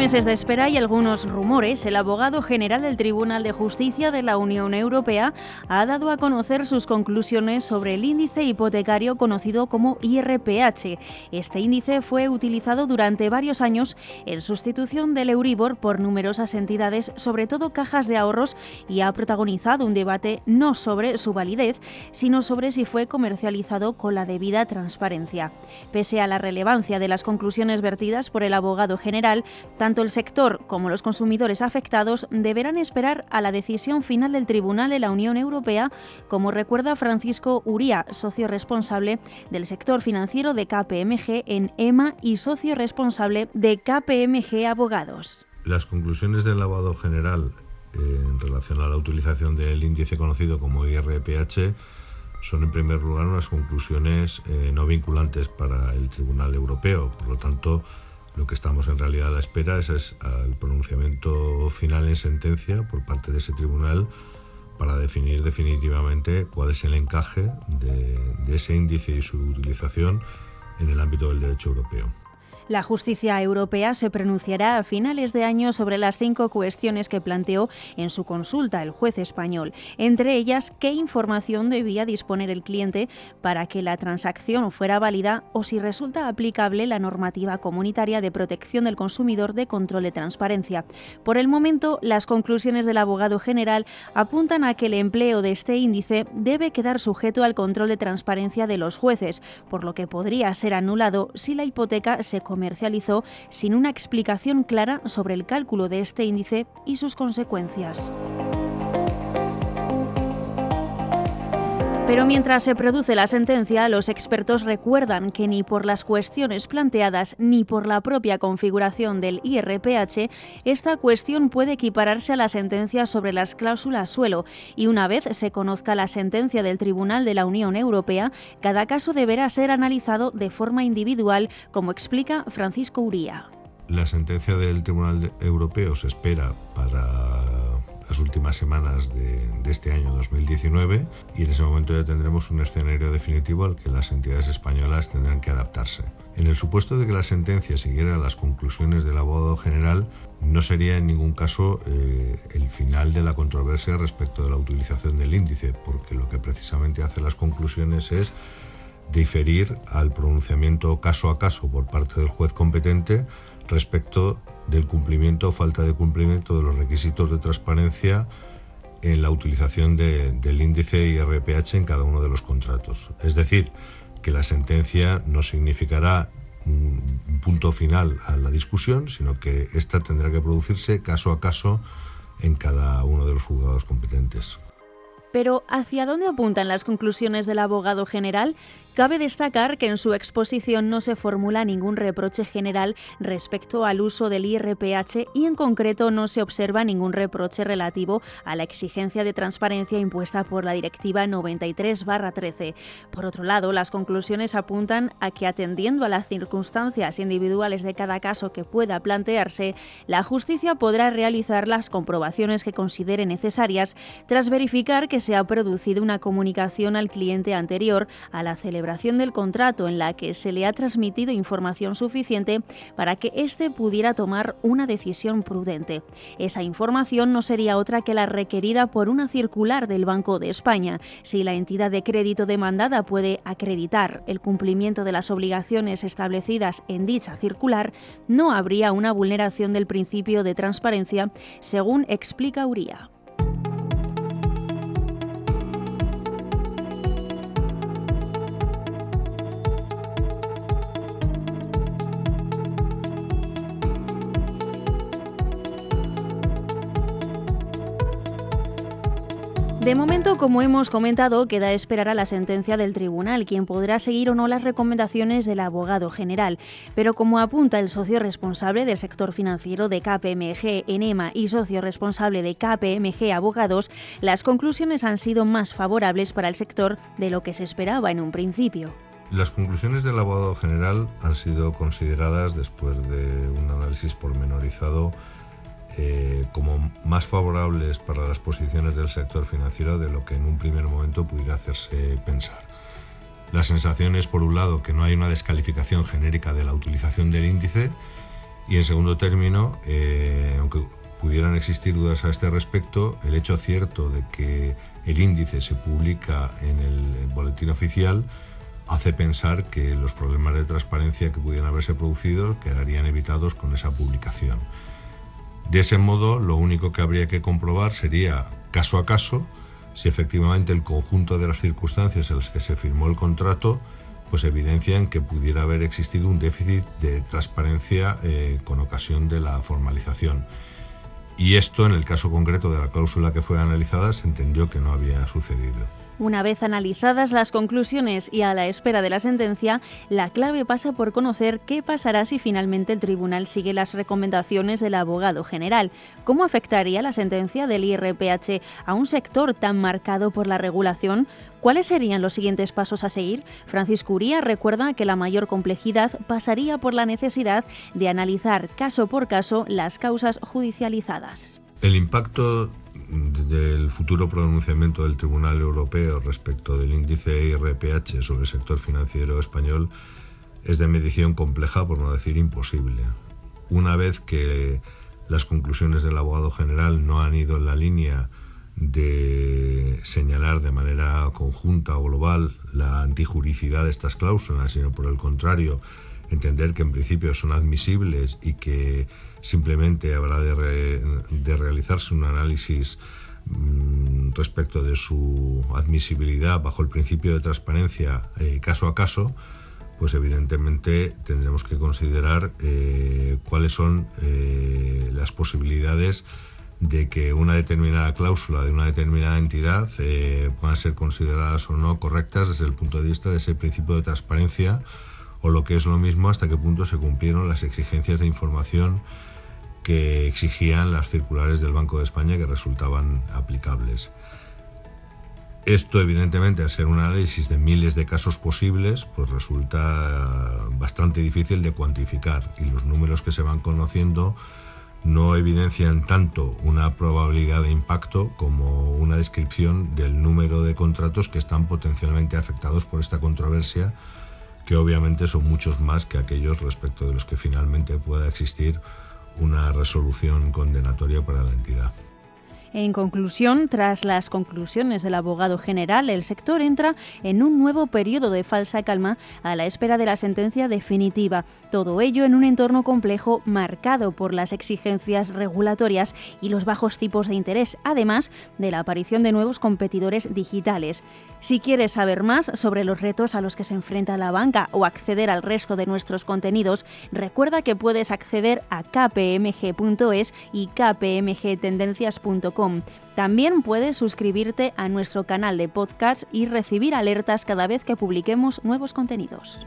meses de espera y algunos rumores, el abogado general del Tribunal de Justicia de la Unión Europea ha dado a conocer sus conclusiones sobre el índice hipotecario conocido como IRPH. Este índice fue utilizado durante varios años en sustitución del Euribor por numerosas entidades, sobre todo cajas de ahorros, y ha protagonizado un debate no sobre su validez, sino sobre si fue comercializado con la debida transparencia. Pese a la relevancia de las conclusiones vertidas por el abogado general, tanto el sector como los consumidores afectados deberán esperar a la decisión final del Tribunal de la Unión Europea, como recuerda Francisco Uría, socio responsable del sector financiero de KPMG en EMA y socio responsable de KPMG Abogados. Las conclusiones del lavado general eh, en relación a la utilización del índice conocido como IRPH son en primer lugar unas conclusiones eh, no vinculantes para el Tribunal Europeo. Por lo tanto, lo que estamos en realidad a la espera es, el pronunciamiento final en sentencia por parte de ese tribunal para definir definitivamente cuál es el encaje de ese índice y su utilización en el ámbito del derecho europeo. La justicia europea se pronunciará a finales de año sobre las cinco cuestiones que planteó en su consulta el juez español, entre ellas qué información debía disponer el cliente para que la transacción fuera válida o si resulta aplicable la normativa comunitaria de protección del consumidor de control de transparencia. Por el momento, las conclusiones del abogado general apuntan a que el empleo de este índice debe quedar sujeto al control de transparencia de los jueces, por lo que podría ser anulado si la hipoteca se comercializó sin una explicación clara sobre el cálculo de este índice y sus consecuencias. Pero mientras se produce la sentencia, los expertos recuerdan que ni por las cuestiones planteadas ni por la propia configuración del IRPH, esta cuestión puede equipararse a la sentencia sobre las cláusulas suelo y una vez se conozca la sentencia del Tribunal de la Unión Europea, cada caso deberá ser analizado de forma individual, como explica Francisco Uría. La sentencia del Tribunal Europeo se espera para las últimas semanas de, este año 2019 y en ese momento ya tendremos un escenario definitivo al que las entidades españolas tendrán que adaptarse. En el supuesto de que la sentencia siguiera las conclusiones del abogado general, no sería en ningún caso eh, el final de la controversia respecto de la utilización del índice, porque lo que precisamente hace las conclusiones es diferir al pronunciamiento caso a caso por parte del juez competente respecto del cumplimiento o falta de cumplimiento de los requisitos de transparencia en la utilización del índice IRPH en cada uno de los contratos. Es decir, que la sentencia no significará un punto final a la discusión, sino que ésta tendrá que producirse caso a caso en cada uno de los juzgados competentes. Pero ¿hacia dónde apuntan las conclusiones del abogado general? Cabe destacar que en su exposición no se formula ningún reproche general respecto al uso del IRPH y en concreto no se observa ningún reproche relativo a la exigencia de transparencia impuesta por la Directiva 93-13. Por otro lado, las conclusiones apuntan a que atendiendo a las circunstancias individuales de cada caso que pueda plantearse, la justicia podrá realizar las comprobaciones que considere necesarias tras verificar que se ha producido una comunicación al cliente anterior a la celebración del contrato en la que se le ha transmitido información suficiente para que éste pudiera tomar una decisión prudente. Esa información no sería otra que la requerida por una circular del Banco de España. Si la entidad de crédito demandada puede acreditar el cumplimiento de las obligaciones establecidas en dicha circular, no habría una vulneración del principio de transparencia, según explica Uría. De momento, como hemos comentado, queda esperar a la sentencia del tribunal, quien podrá seguir o no las recomendaciones del abogado general. Pero como apunta el socio responsable del sector financiero de KPMG Enema y socio responsable de KPMG Abogados, las conclusiones han sido más favorables para el sector de lo que se esperaba en un principio. Las conclusiones del abogado general han sido consideradas después de un análisis pormenorizado eh, como más favorables para las posiciones del sector financiero de lo que en un primer momento pudiera hacerse pensar. La sensación es, por un lado, que no hay una descalificación genérica de la utilización del índice Y en segundo término, eh, aunque pudieran existir dudas a este respecto, el hecho cierto de que el índice se publica en el boletín oficial hace pensar que los problemas de transparencia que pudieran haberse producido quedarían evitados con esa publicación. De ese modo, lo único que habría que comprobar sería, caso a caso, si efectivamente el conjunto de las circunstancias en las que se firmó el contrato pues evidencian que pudiera haber existido un déficit de transparencia eh, con ocasión de la formalización. Y esto, en el caso concreto de la cláusula que fue analizada, se entendió que no había sucedido. Una vez analizadas las conclusiones y a la espera de la sentencia, la clave pasa por conocer qué pasará si finalmente el tribunal sigue las recomendaciones del abogado general. ¿Cómo afectaría la sentencia del IRPH a un sector tan marcado por la regulación? ¿Cuáles serían los siguientes pasos a seguir? Francisco Uría recuerda que la mayor complejidad pasaría por la necesidad de analizar caso por caso las causas judicializadas. El impacto del futuro pronunciamiento del Tribunal Europeo respecto del índice IRPH sobre el sector financiero español es de medición compleja, por no decir imposible. Una vez que las conclusiones del abogado general no han ido en la línea de señalar de manera conjunta o global la antijuricidad de estas cláusulas, sino por el contrario, entender que en principio son admisibles y que simplemente habrá de, realizarse un análisis mm, respecto de su admisibilidad bajo el principio de transparencia eh, caso a caso, pues evidentemente tendremos que considerar eh, cuáles son eh, las posibilidades de que una determinada cláusula de una determinada entidad puedan ser consideradas o no correctas desde el punto de vista de ese principio de transparencia o lo que es lo mismo hasta qué punto se cumplieron las exigencias de información que exigían las circulares del Banco de España que resultaban aplicables. Esto, evidentemente, al ser un análisis de miles de casos posibles, pues resulta bastante difícil de cuantificar y los números que se van conociendo no evidencian tanto una probabilidad de impacto como una descripción del número de contratos que están potencialmente afectados por esta controversia, que obviamente son muchos más que aquellos respecto de los que finalmente pueda existir una resolución condenatoria para la entidad. En conclusión, tras las conclusiones del abogado general, el sector entra en un nuevo periodo de falsa calma a la espera de la sentencia definitiva. Todo ello en un entorno complejo marcado por las exigencias regulatorias y los bajos tipos de interés, además de la aparición de nuevos competidores digitales. Si quieres saber más sobre los retos a los que se enfrenta la banca o acceder al resto de nuestros contenidos, recuerda que puedes acceder a kpmg.es y kpmgtendencias.com también puedes suscribirte a nuestro canal de podcast y recibir alertas cada vez que publiquemos nuevos contenidos.